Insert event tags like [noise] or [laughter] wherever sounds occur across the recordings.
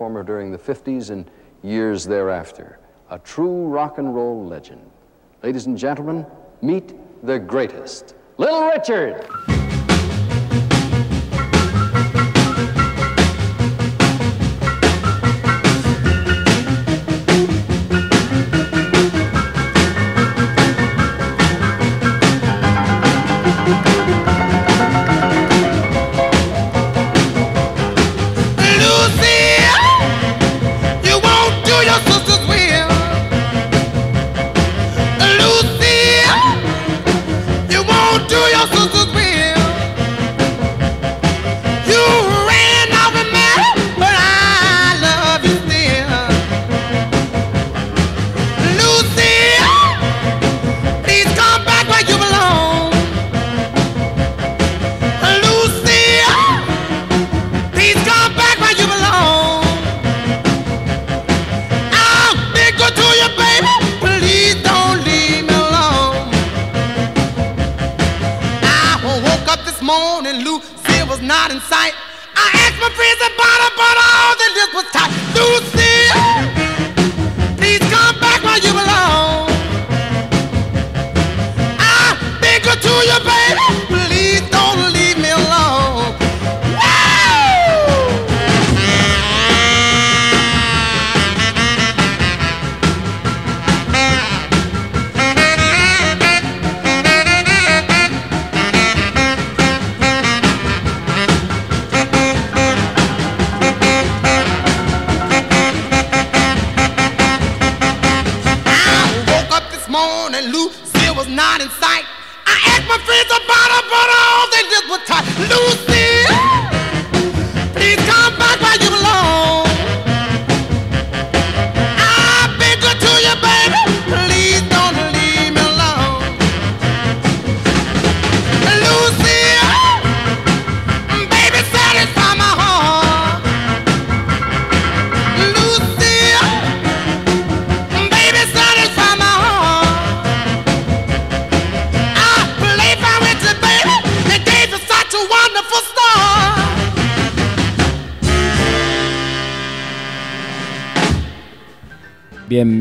performer during the 50s and years thereafter. A true rock and roll legend. Ladies and gentlemen, meet the greatest, Little Richard.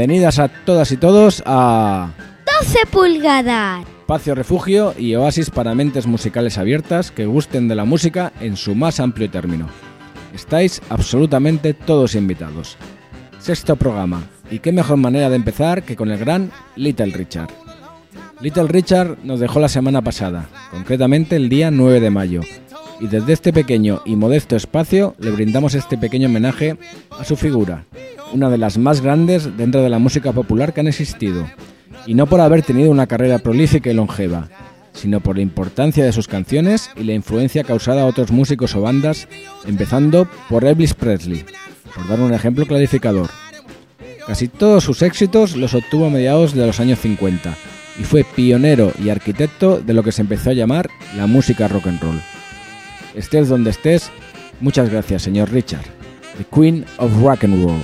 Bienvenidas a todas y todos a 12 pulgadas. Espacio refugio y oasis para mentes musicales abiertas que gusten de la música en su más amplio término. Estáis absolutamente todos invitados. Sexto programa, y qué mejor manera de empezar que con el gran Little Richard. Little Richard nos dejó la semana pasada, concretamente el día 9 de mayo, y desde este pequeño y modesto espacio le brindamos este pequeño homenaje a su figura, una de las más grandes dentro de la música popular que han existido, y no por haber tenido una carrera prolífica y longeva, sino por la importancia de sus canciones y la influencia causada a otros músicos o bandas, empezando por Elvis Presley, por dar un ejemplo clarificador. Casi todos sus éxitos los obtuvo a mediados de los años 50 y fue pionero y arquitecto de lo que se empezó a llamar la música rock and roll. Estés donde estés, muchas gracias, señor Richard. The Queen of Rock and Roll.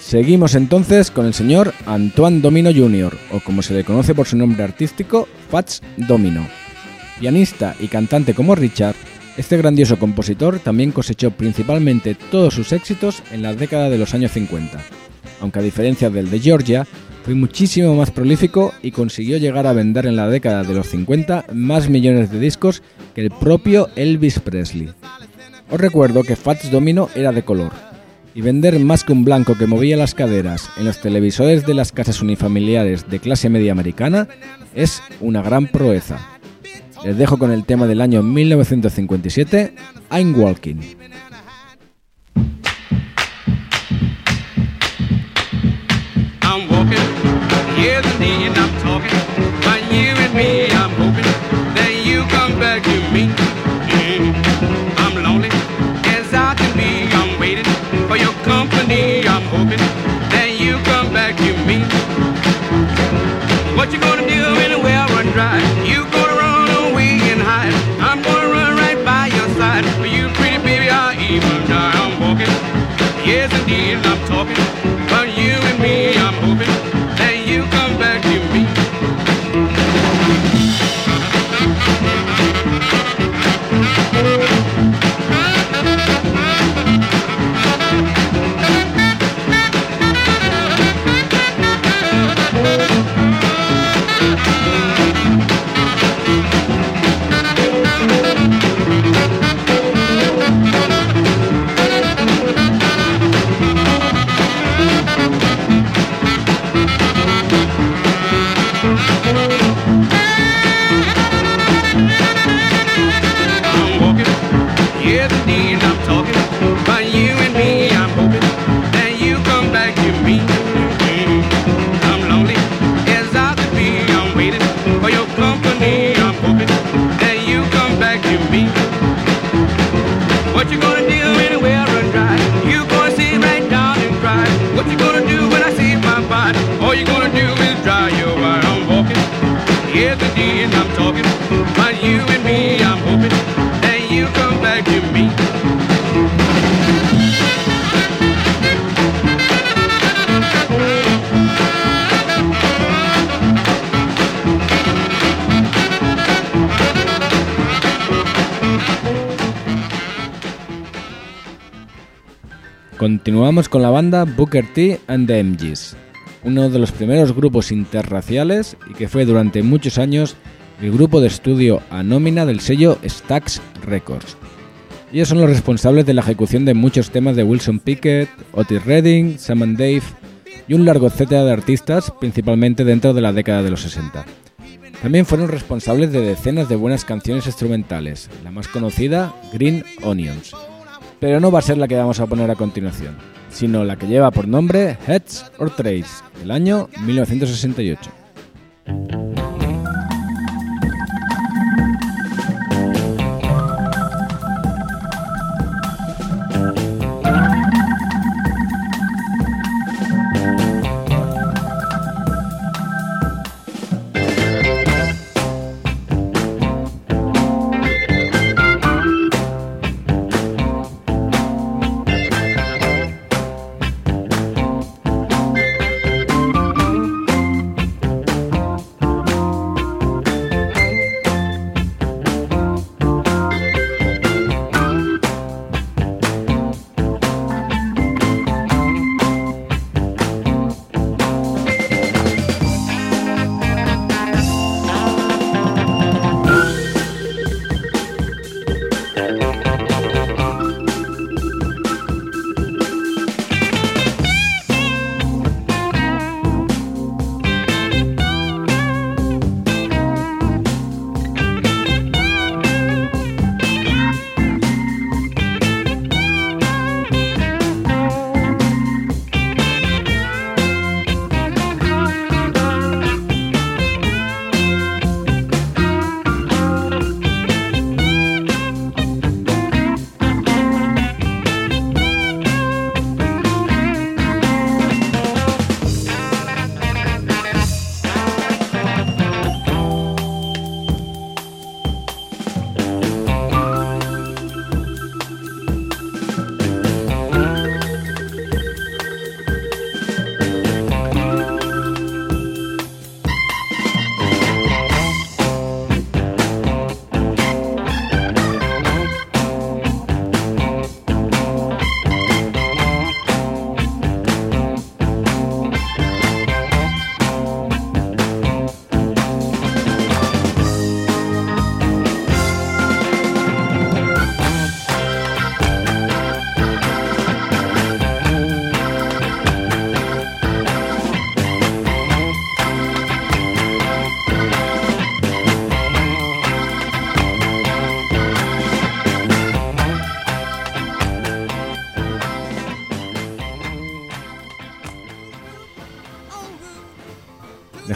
Seguimos entonces con el señor Antoine Domino Jr., o como se le conoce por su nombre artístico, Fats Domino. Pianista y cantante como Richard, este grandioso compositor también cosechó principalmente todos sus éxitos en la década de los años 50, aunque a diferencia del de Georgia, fue muchísimo más prolífico y consiguió llegar a vender en la década de los 50 más millones de discos que el propio Elvis Presley. Os recuerdo que Fats Domino era de color, y vender más que un blanco que movía las caderas en los televisores de las casas unifamiliares de clase media americana es una gran proeza. Les dejo con el tema del año 1957, I'm Walking. I'm talking, you and me, I'm hoping that you come back to me. I'm lonely as I can be. I'm waiting for your company. I'm hoping that you come back to me. What you gonna do when the well run dry? You gonna run away and hide. I'm gonna run right by your side. You, pretty baby, I'll even. I'm walking. Yes, indeed, I'm talking. Continuamos con la banda Booker T and the MGs, uno de los primeros grupos interraciales y que fue durante muchos años el grupo de estudio a nómina del sello Stax Records. Ellos son los responsables de la ejecución de muchos temas de Wilson Pickett, Otis Redding, Sam and Dave y un largo etcétera de artistas, principalmente dentro de la década de los 60. También fueron responsables de decenas de buenas canciones instrumentales, la más conocida, Green Onions. Pero no va a ser la que vamos a poner a continuación, sino la que lleva por nombre Heads or Trails, del año 1968.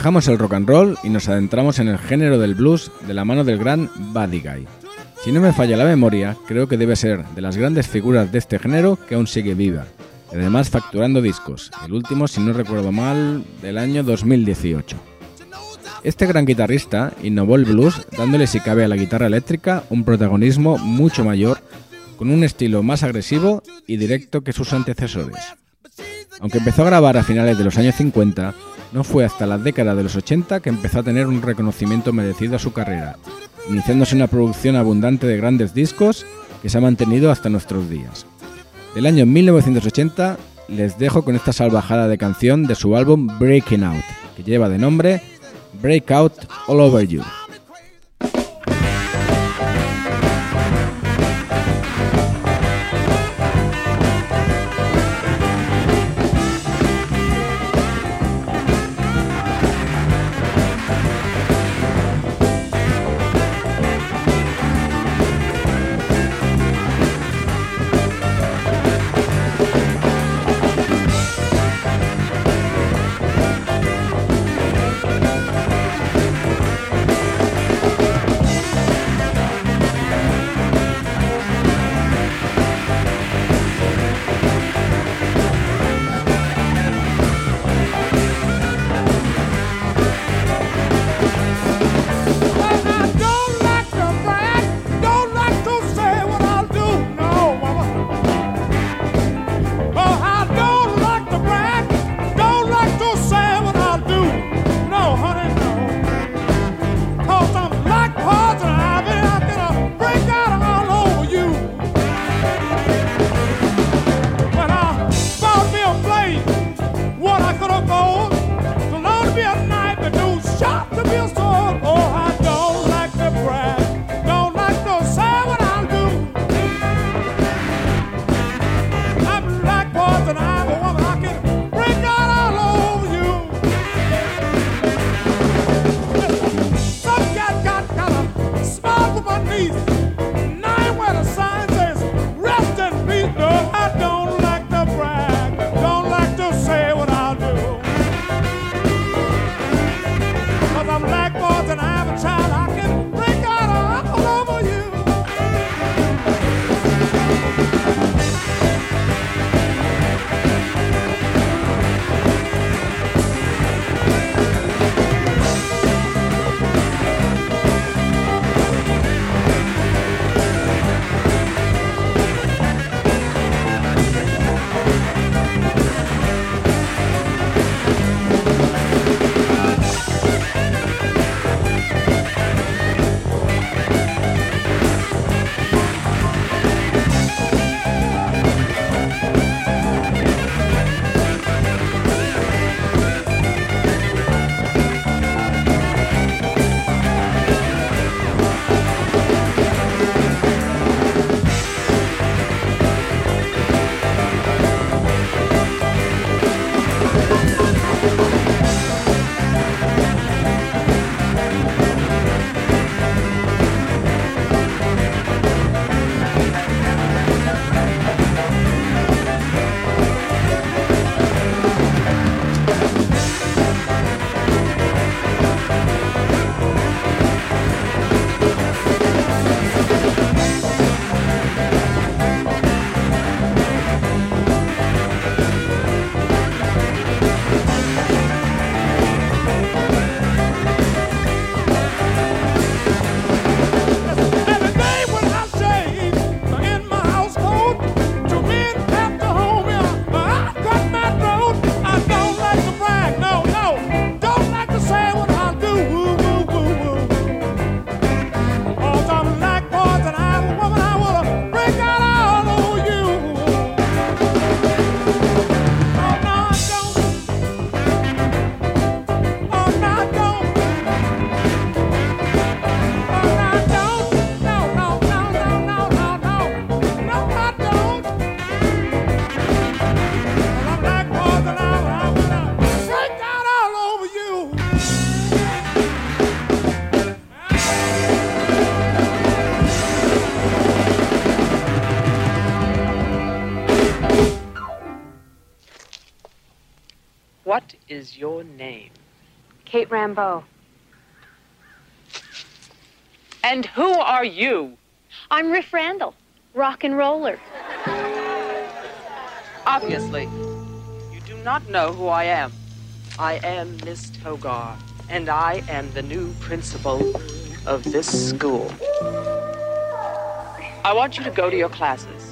Dejamos el rock and roll y nos adentramos en el género del blues de la mano del gran Buddy Guy. Si no me falla la memoria, creo que debe ser de las grandes figuras de este género que aún sigue viva, además facturando discos, el último, si no recuerdo mal, del año 2018. Este gran guitarrista innovó el blues dándole si cabe a la guitarra eléctrica un protagonismo mucho mayor, con un estilo más agresivo y directo que sus antecesores. Aunque empezó a grabar a finales de los años 50, no fue hasta la década de los 80 que empezó a tener un reconocimiento merecido a su carrera, iniciándose una producción abundante de grandes discos que se ha mantenido hasta nuestros días. Del año 1980 les dejo con esta salvajada de canción de su álbum Breaking Out, que lleva de nombre Breakout All Over You. Kate Rambeau. And who are you? I'm Riff Randall, rock and roller. Obviously, you do not know who I am. I am Miss Togar, and I am the new principal of this school. I want you to go to your classes.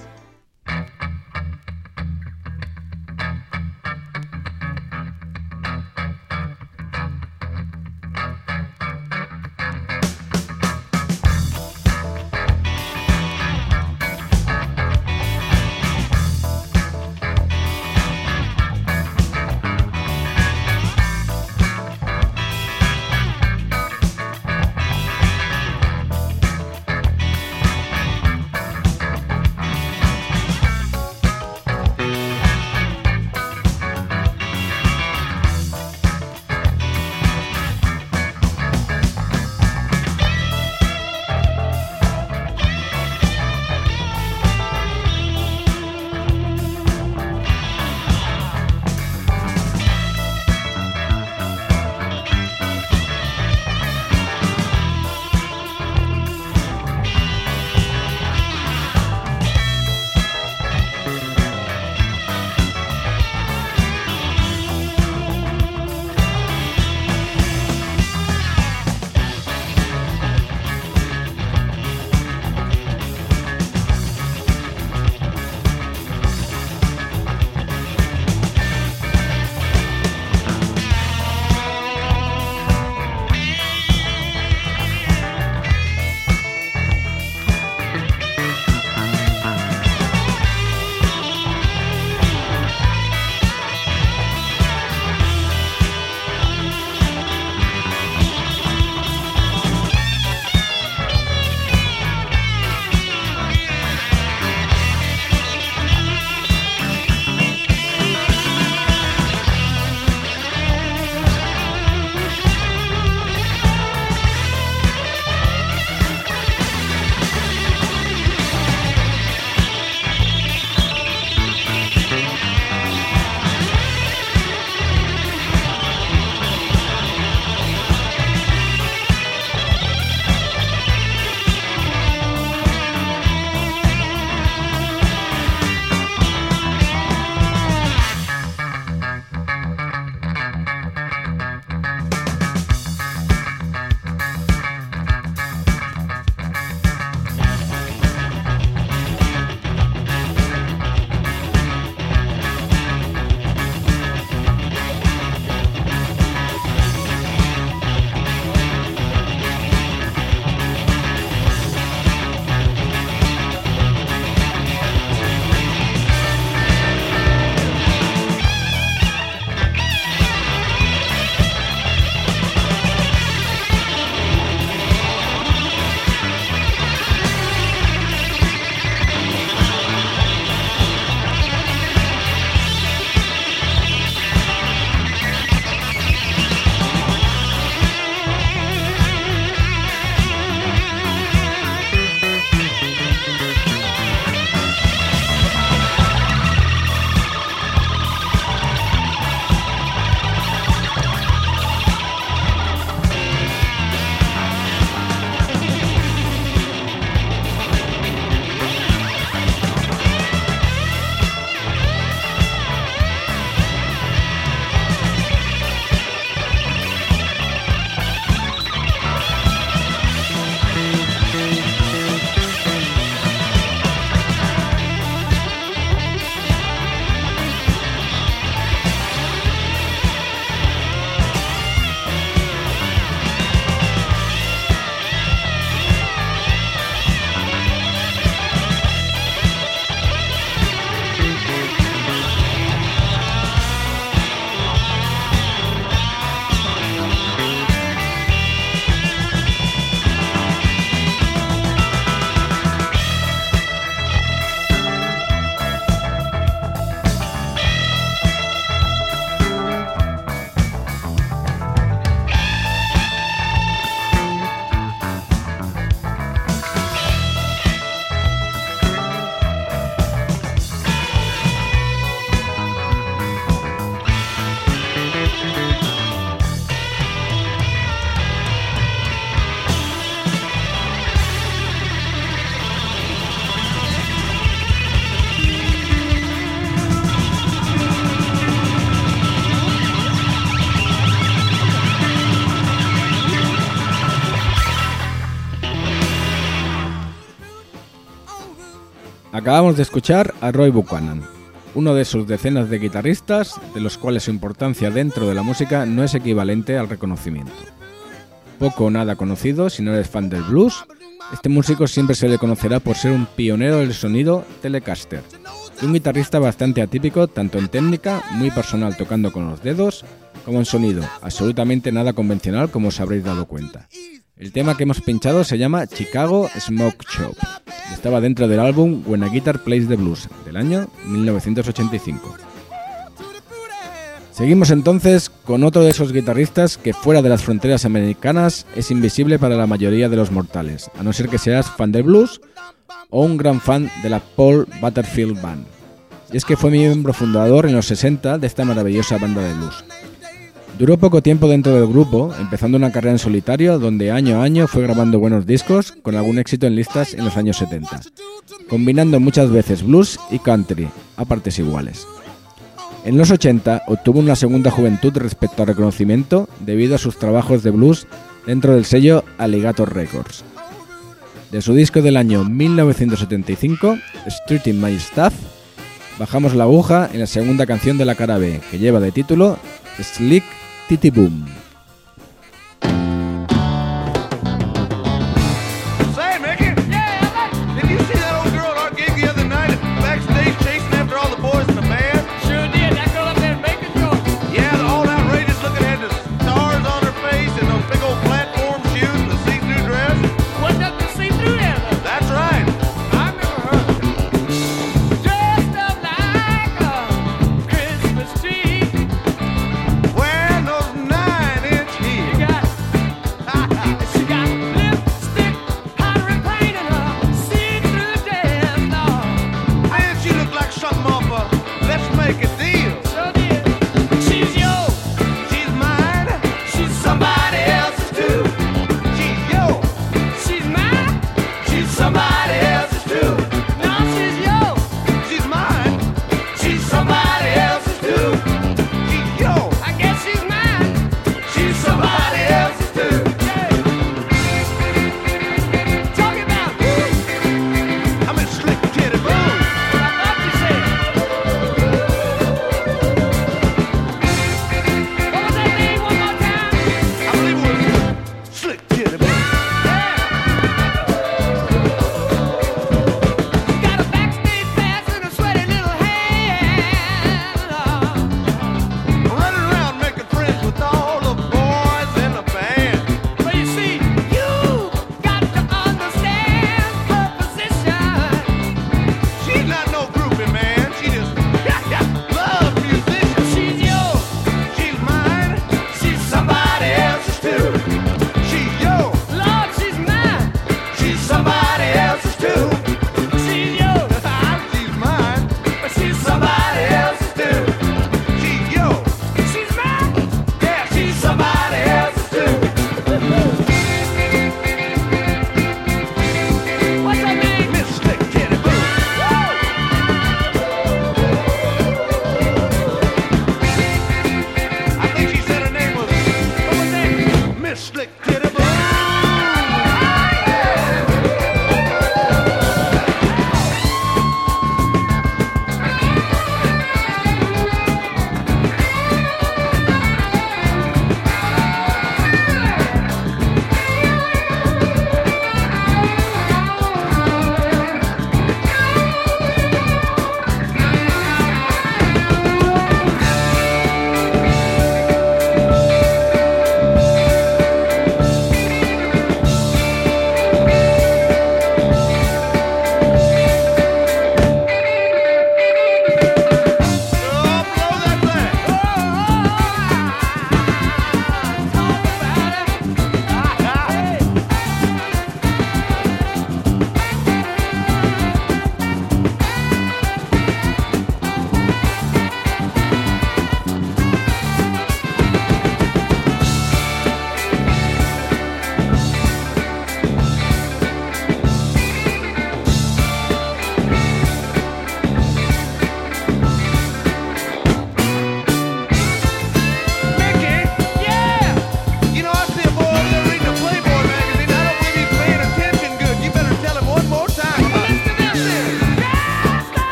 Acabamos de escuchar a Roy Buchanan, uno de sus decenas de guitarristas, de los cuales su importancia dentro de la música no es equivalente al reconocimiento. Poco o nada conocido si no eres fan del blues, este músico siempre se le conocerá por ser un pionero del sonido Telecaster, y un guitarrista bastante atípico tanto en técnica, muy personal tocando con los dedos, como en sonido, absolutamente nada convencional como os habréis dado cuenta. El tema que hemos pinchado se llama Chicago Smoke Shop. Estaba dentro del álbum When a Guitar Plays the Blues del año 1985. Seguimos entonces con otro de esos guitarristas que fuera de las fronteras americanas es invisible para la mayoría de los mortales, a no ser que seas fan del blues o un gran fan de la Paul Butterfield Band. Y es que fue miembro fundador en los 60 de esta maravillosa banda de blues. Duró poco tiempo dentro del grupo, empezando una carrera en solitario donde año a año fue grabando buenos discos con algún éxito en listas en los años 70, combinando muchas veces blues y country a partes iguales. En los 80 obtuvo una segunda juventud respecto al reconocimiento debido a sus trabajos de blues dentro del sello Alligator Records. De su disco del año 1975, Street in My Stuff, bajamos la aguja en la segunda canción de la cara B, que lleva de título Slick Pitibum.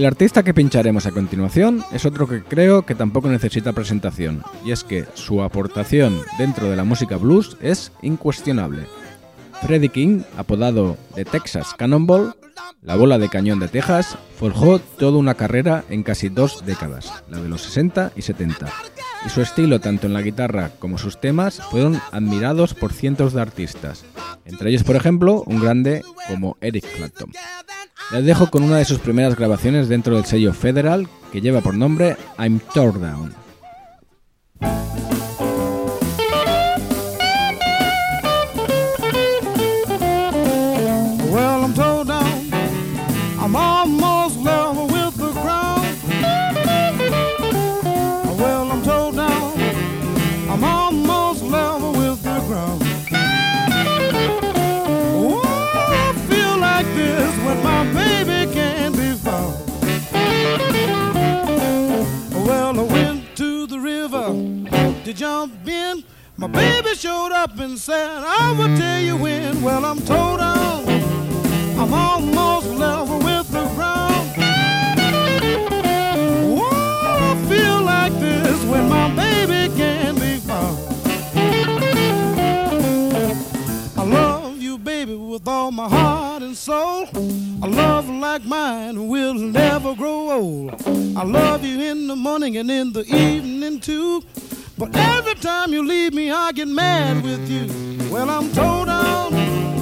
El artista que pincharemos a continuación es otro que creo que tampoco necesita presentación, y es que su aportación dentro de la música blues es incuestionable. Freddie King, apodado de Texas Cannonball, la bola de cañón de Texas, forjó toda una carrera en casi dos décadas, la de los 60 y 70, y su estilo tanto en la guitarra como sus temas fueron admirados por cientos de artistas, entre ellos por ejemplo un grande como Eric Clapton. Les dejo con una de sus primeras grabaciones dentro del sello Federal que lleva por nombre I'm Tore Down. To jump in. My baby showed up and said, I will tell you when. Well, I'm told down. I'm almost level with the ground. Oh, I feel like this when my baby can't be found. I love you, baby, with all my heart and soul. A love like mine will never grow old. I love you in the morning and in the evening too. But every time you leave me, I get mad with you. Well, I'm told down.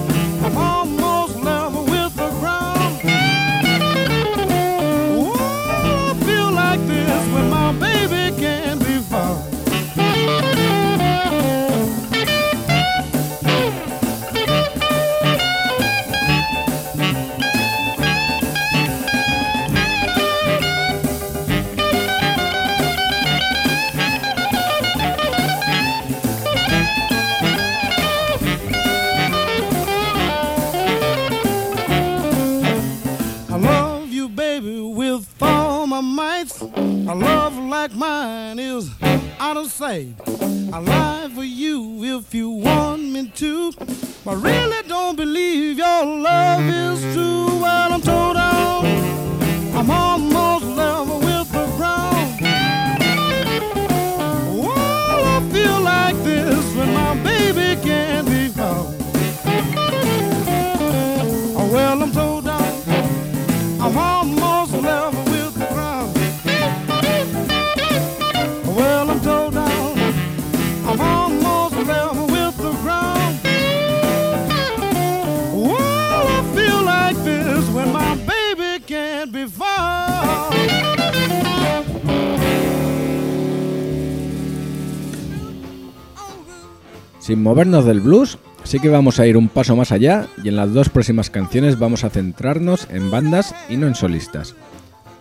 Movernos del blues, sí que vamos a ir un paso más allá y en las dos próximas canciones vamos a centrarnos en bandas y no en solistas.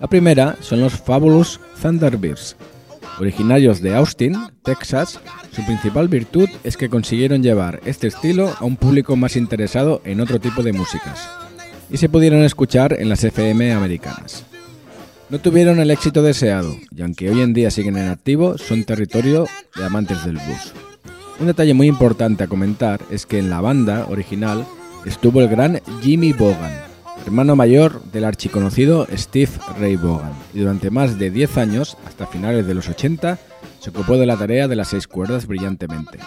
La primera son los Fabulous Thunderbirds. Originarios de Austin, Texas, su principal virtud es que consiguieron llevar este estilo a un público más interesado en otro tipo de músicas y se pudieron escuchar en las FM americanas. No tuvieron el éxito deseado y aunque hoy en día siguen en activo, son territorio de amantes del blues. Un detalle muy importante a comentar es que en la banda original estuvo el gran Jimmy Bogan, hermano mayor del archiconocido Steve Ray Bogan, y durante más de 10 años, hasta finales de los 80, se ocupó de la tarea de las seis cuerdas brillantemente.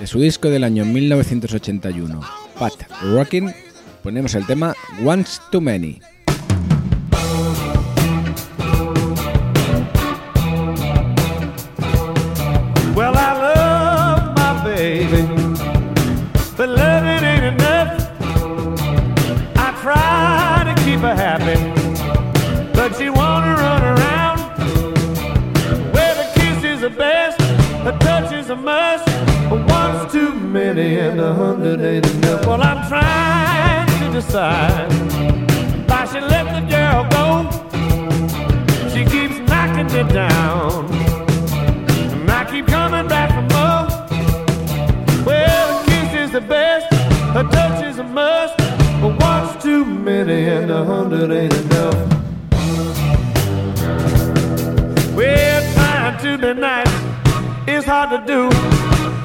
De su disco del año 1981, Pat Rockin', ponemos el tema Once Too Many. And a hundred ain't. Well, I'm trying to decide why she let the girl go. She keeps knocking me down. And I keep coming back for more. Well, a kiss is the best, a touch is a must. But one's too many and a hundred ain't enough. Well, trying to be nice is hard to do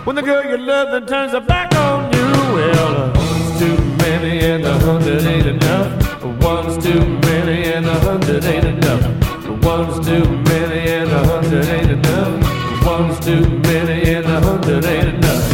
when the girl you love then turns her back on you, well, one's too many and a hundred ain't enough. One's too many and a hundred ain't enough. One's too many and a hundred ain't enough. One's too many and a hundred ain't enough.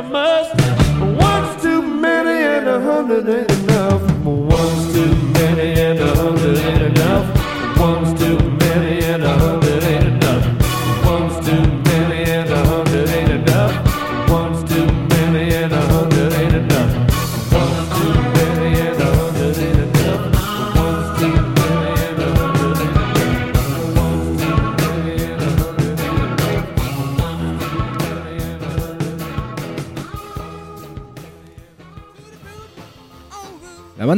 A must. One's too many and a hundred ain't enough. One's too many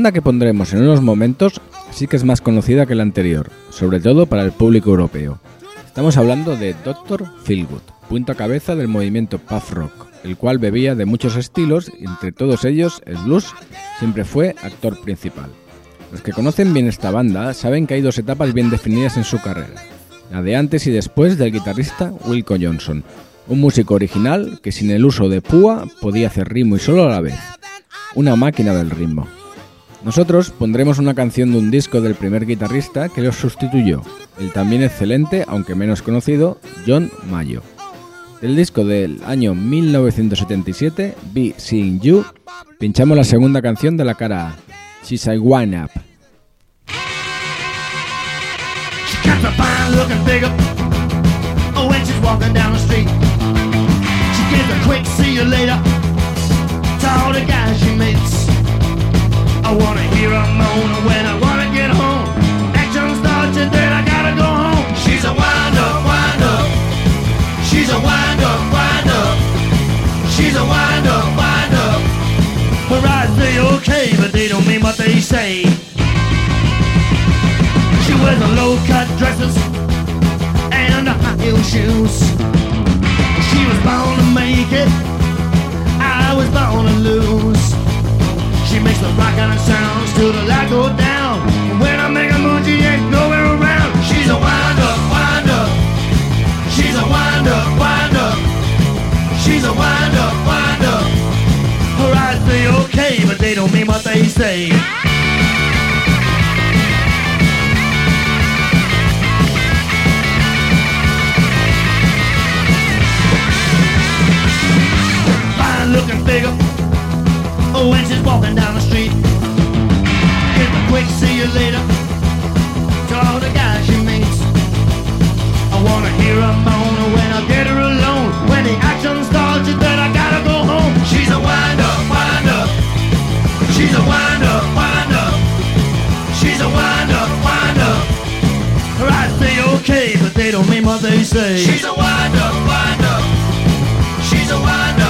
banda que pondremos en unos momentos sí que es más conocida que la anterior, sobre todo para el público europeo. Estamos hablando de Dr. Feelgood, punto a cabeza del movimiento puff rock, el cual bebía de muchos estilos entre todos ellos el blues siempre fue actor principal. Los que conocen bien esta banda saben que hay dos etapas bien definidas en su carrera, la de antes y después del guitarrista Wilco Johnson, un músico original que sin el uso de púa podía hacer ritmo y solo a la vez, una máquina del ritmo. Nosotros pondremos una canción de un disco del primer guitarrista que lo sustituyó, el también excelente, aunque menos conocido, John Mayo. Del disco del año 1977, Be Seeing You, pinchamos la segunda canción de la cara A, She's a Wind Up. I wanna hear her moan when I wanna get home. Action starts and then I gotta go home. She's a wind up, wind up. She's a wind up, wind up. She's a wind up, wind up. Her eyes say okay, but they don't mean what they say. She wears a low cut dresses and high heel shoes. She was born to make it. I was born to lose. The rock sounds till the light go down. When I make a move, she ain't nowhere around. She's a wind up, wind up. She's a wind up, wind up. She's a wind up, wind up. Her eyes say okay, but they don't mean what they say. Fine looking figure. Oh, when she's walking down the street. Quick see you later. To all the guys she meets. I wanna hear her moan when I get her alone. When the action starts, said I gotta go home. She's a wind up, wind up. She's a wind up, wind up. She's a wind up, wind up. Her eyes say okay, but they don't mean what they say. She's a wind up, wind up. She's a wind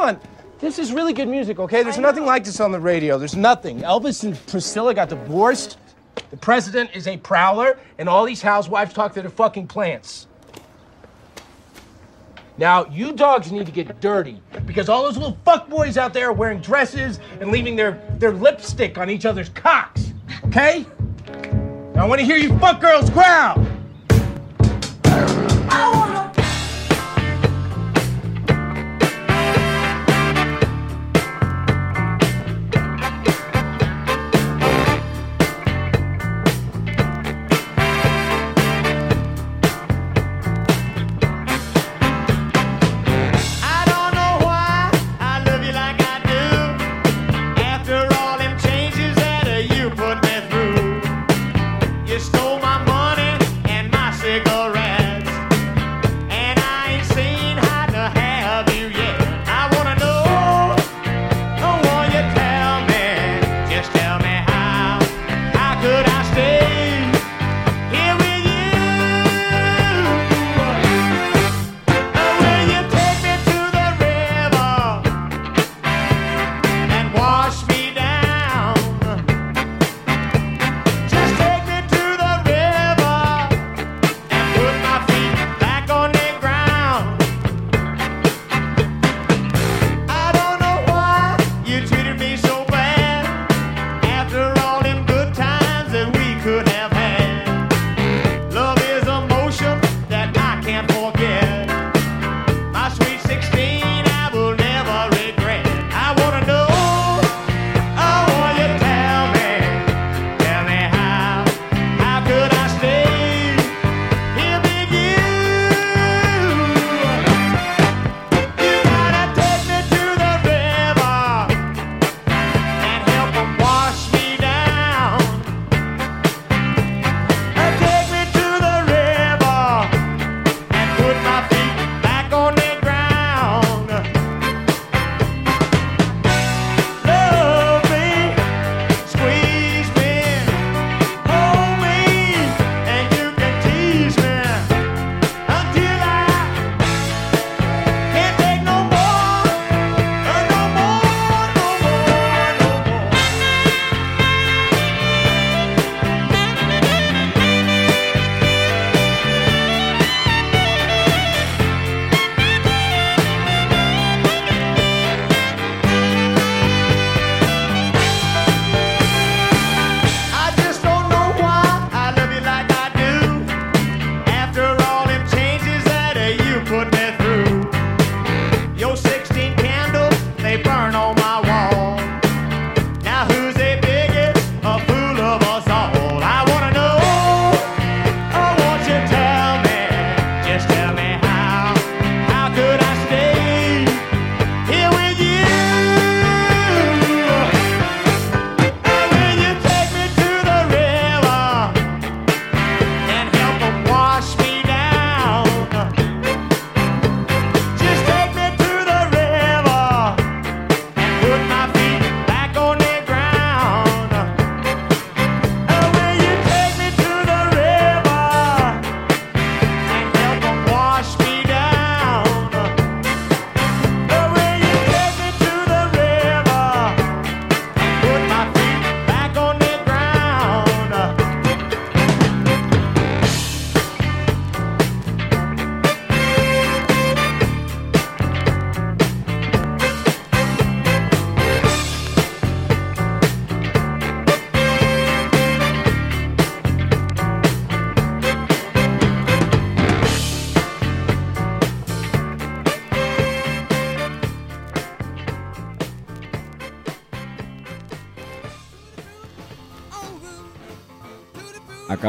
on. This is really good music, okay? There's nothing like this on the radio. There's nothing. Elvis and Priscilla got divorced. The president is a prowler, and all these housewives talk to their fucking plants. Now, you dogs need to get dirty because all those little fuckboys out there are wearing dresses and leaving their, their lipstick on each other's cocks, okay? Now, I want to hear you fuck girls growl. I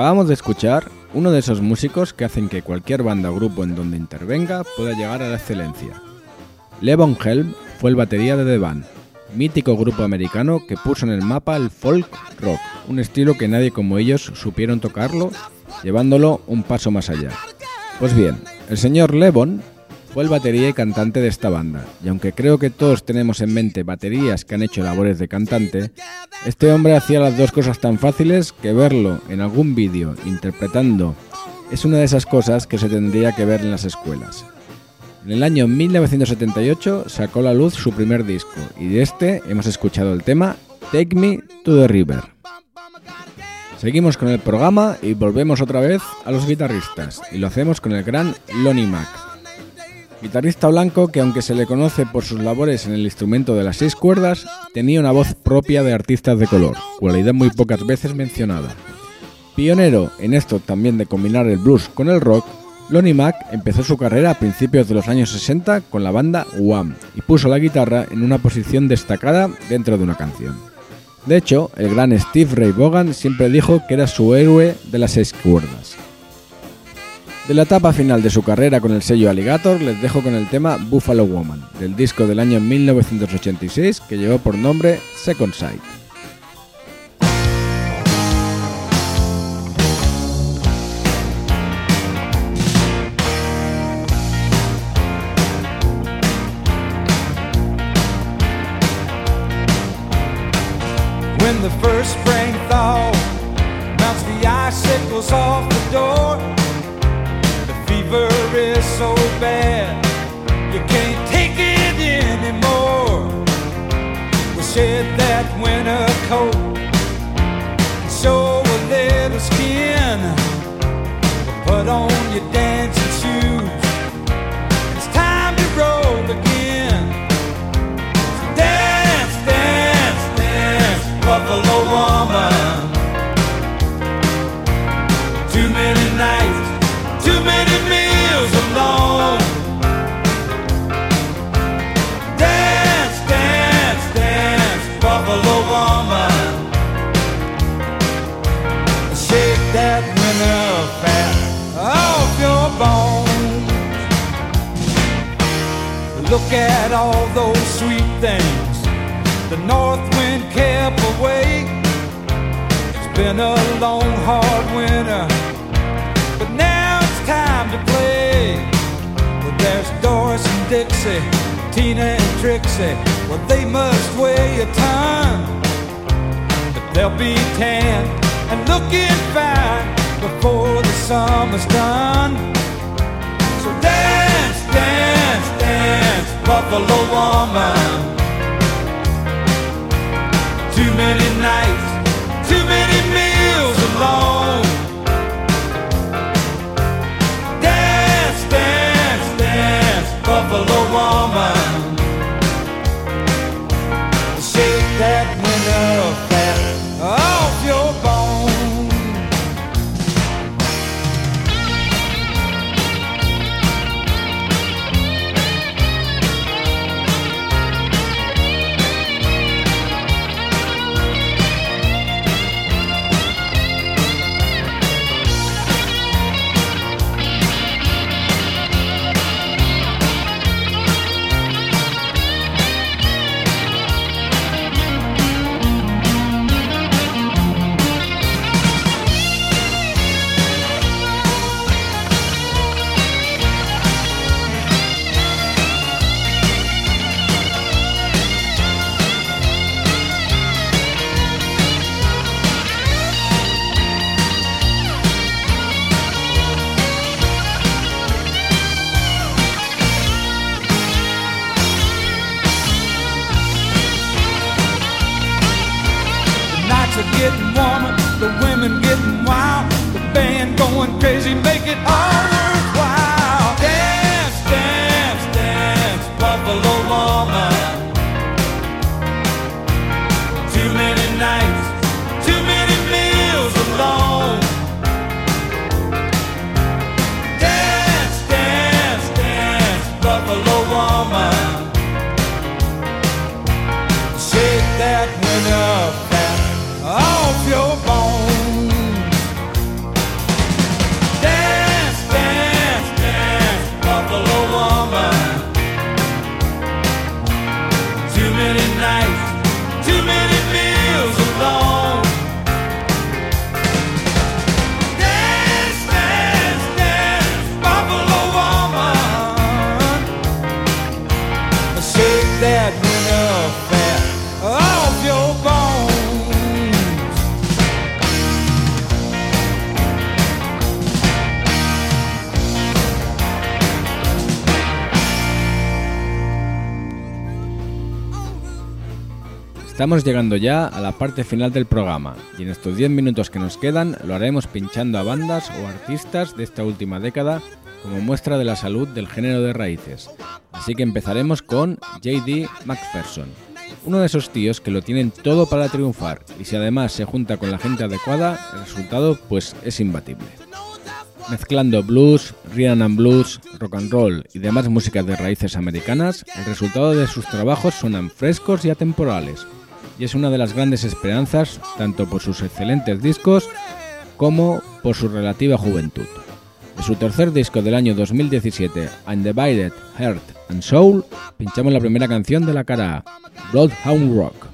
Acabamos de escuchar uno de esos músicos que hacen que cualquier banda o grupo en donde intervenga pueda llegar a la excelencia. Levon Helm fue el batería de The Band, mítico grupo americano que puso en el mapa el folk rock, un estilo que nadie como ellos supieron tocarlo, llevándolo un paso más allá. Pues bien, el señor Levon fue el batería y cantante de esta banda, y aunque creo que todos tenemos en mente baterías que han hecho labores de cantante, este hombre hacía las dos cosas tan fáciles que verlo en algún vídeo interpretando es una de esas cosas que se tendría que ver en las escuelas. En el año 1978 sacó a la luz su primer disco y de este hemos escuchado el tema Take Me to the River. Seguimos con el programa y volvemos otra vez a los guitarristas y lo hacemos con el gran Lonnie Mac. Guitarrista blanco que aunque se le conoce por sus labores en el instrumento de las seis cuerdas, tenía una voz propia de artistas de color, cualidad muy pocas veces mencionada. Pionero en esto también de combinar el blues con el rock, Lonnie Mac empezó su carrera a principios de los años 60 con la banda Wham y puso la guitarra en una posición destacada dentro de una canción. De hecho, el gran Steve Ray Vaughan siempre dijo que era su héroe de las seis cuerdas. De la etapa final de su carrera con el sello Alligator les dejo con el tema Buffalo Woman, del disco del año 1986 que llevó por nombre Second Sight. you down. Look at all those sweet things the north wind kept away. It's been a long, hard winter, but now it's time to play. Well, there's Doris and Dixie, Tina and Trixie. Well, they must weigh a ton, but they'll be tan and looking fine before the summer's done. So dance, dance, dance, Buffalo woman. Too many nights, too many meals alone. Dance, dance, dance, Buffalo getting warm. Estamos llegando ya a la parte final del programa y en estos 10 minutos que nos quedan lo haremos pinchando a bandas o artistas de esta última década como muestra de la salud del género de raíces. Así que empezaremos con JD McPherson, uno de esos tíos que lo tienen todo para triunfar y si además se junta con la gente adecuada, el resultado pues es imbatible. Mezclando blues, rhythm and blues, rock and roll y demás músicas de raíces americanas, el resultado de sus trabajos suenan frescos y atemporales, y es una de las grandes esperanzas tanto por sus excelentes discos como por su relativa juventud. De su tercer disco del año 2017, Undivided Heart and Soul, pinchamos la primera canción de la cara Bloodhound Rock.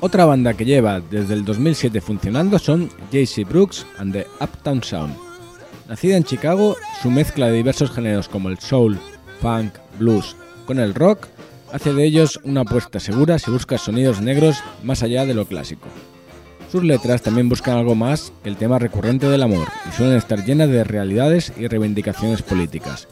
Otra banda que lleva desde el 2007 funcionando son JC Brooks and the Uptown Sound. Nacida en Chicago, su mezcla de diversos géneros como el soul, funk, blues con el rock hace de ellos una apuesta segura si buscas sonidos negros más allá de lo clásico. Sus letras también buscan algo más que el tema recurrente del amor y suelen estar llenas de realidades y reivindicaciones políticas.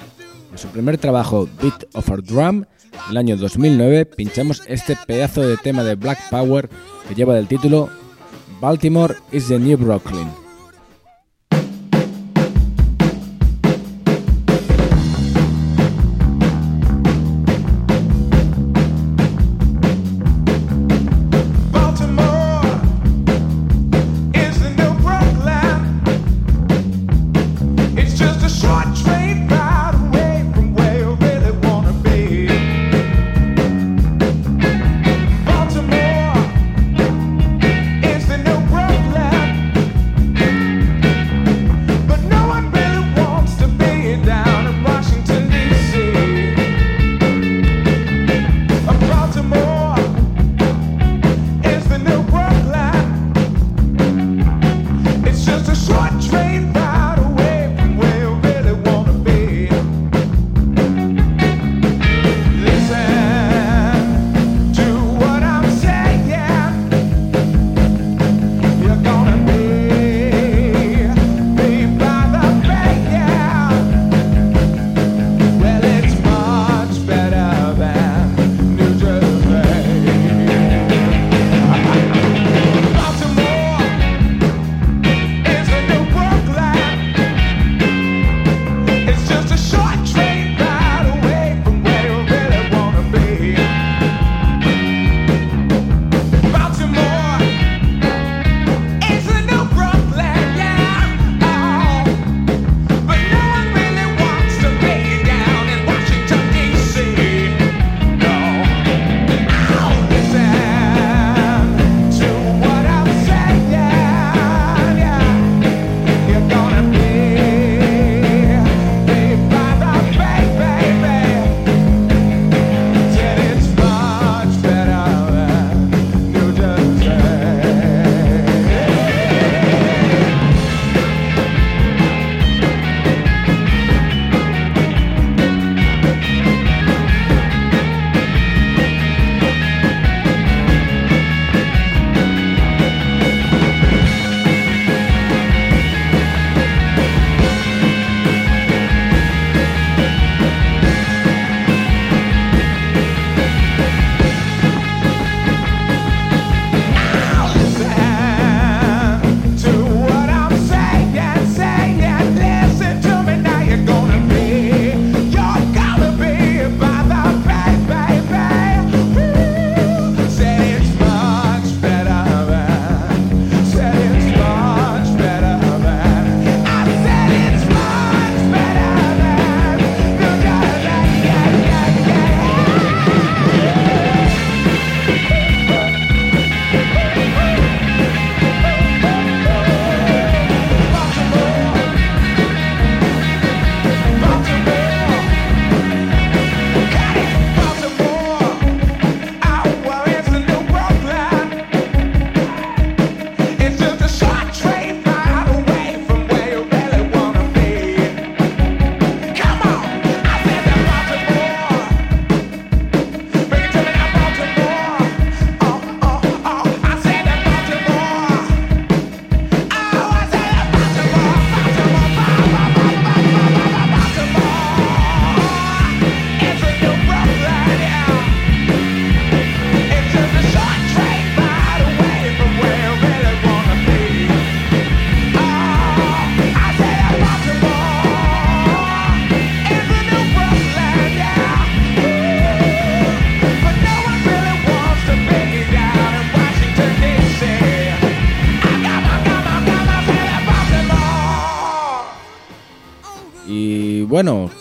Su primer trabajo, Beat of a Drum, el año 2009, pinchamos este pedazo de tema de Black Power que lleva el título Baltimore is the New Brooklyn.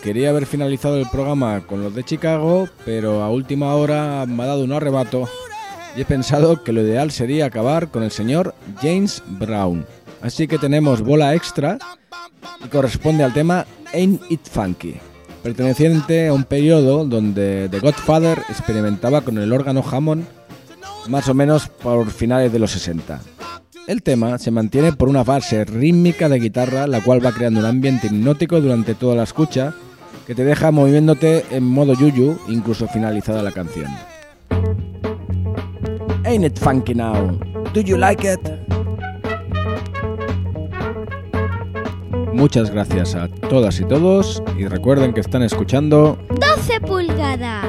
Quería haber finalizado el programa con los de Chicago, pero a última hora me ha dado un arrebato y he pensado que lo ideal sería acabar con el señor James Brown. Así que tenemos bola extra y corresponde al tema Ain't It Funky, perteneciente a un periodo donde The Godfather experimentaba con el órgano Hammond más o menos por finales de los 60. El tema se mantiene por una fase rítmica de guitarra, la cual va creando un ambiente hipnótico durante toda la escucha, que te deja moviéndote en modo yuyu, incluso finalizada la canción. Ain't it funky now? Do you like it? Muchas gracias a todas y todos y recuerden que están escuchando 12 pulgadas.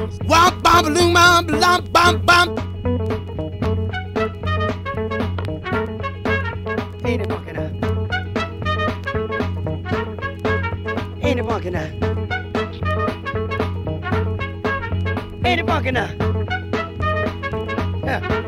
Ain't it funky now? Ain't it funky now? Ain't it funky now? Yeah.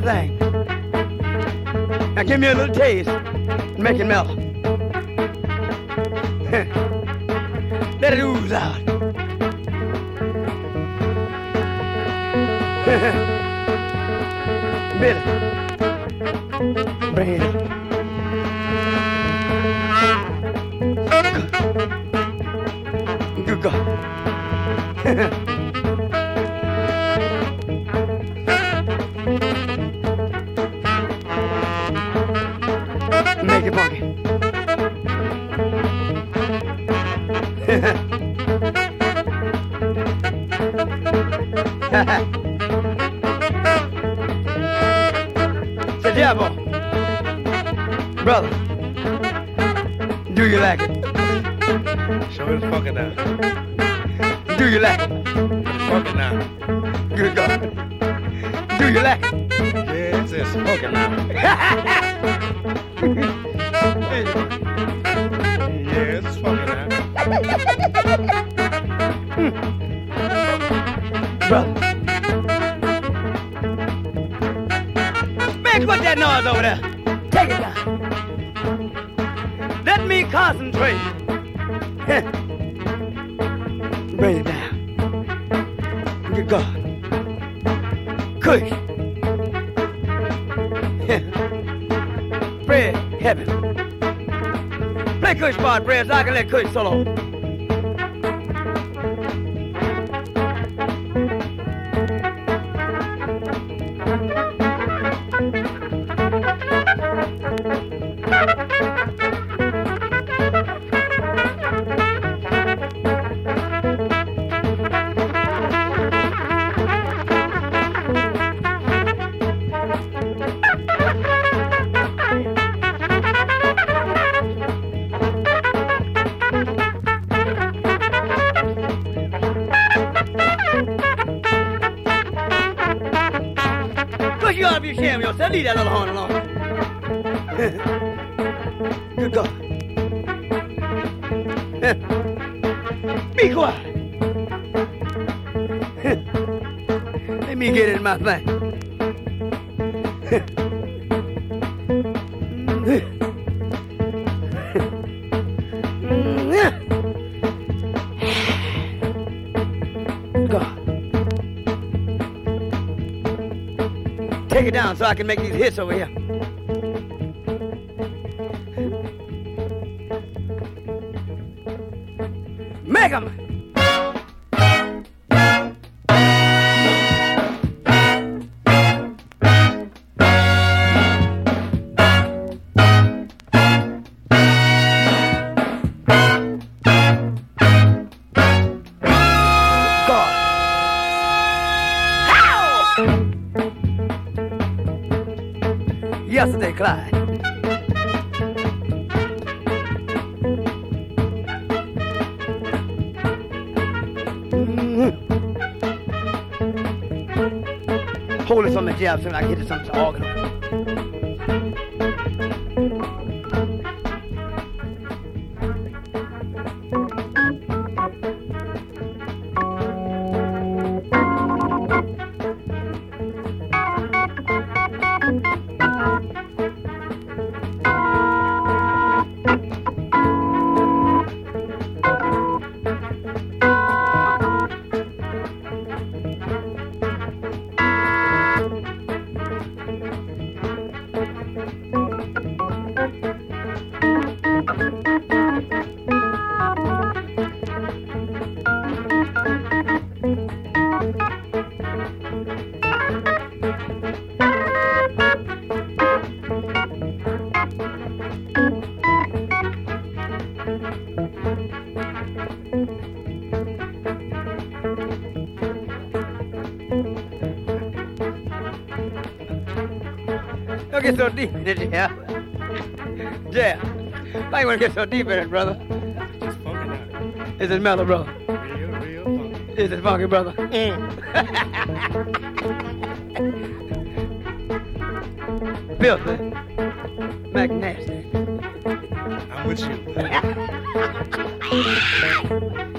That thing? Now give me a little taste and make it melt. [laughs] Let it ooze out. [laughs] Billy. Good God. Good. Yeah. Bread, heaven. Play Kush, Bart, bread, so I can let Kush solo. So I can make these hits over here. Holy Sonic jävla kitty som agro. It, yeah. Yeah. Why you want to get so deep in it, brother? Is it mellow, brother? Is it funky, brother? Mm. [laughs] Filthy. McNasty. I'm with you. [laughs]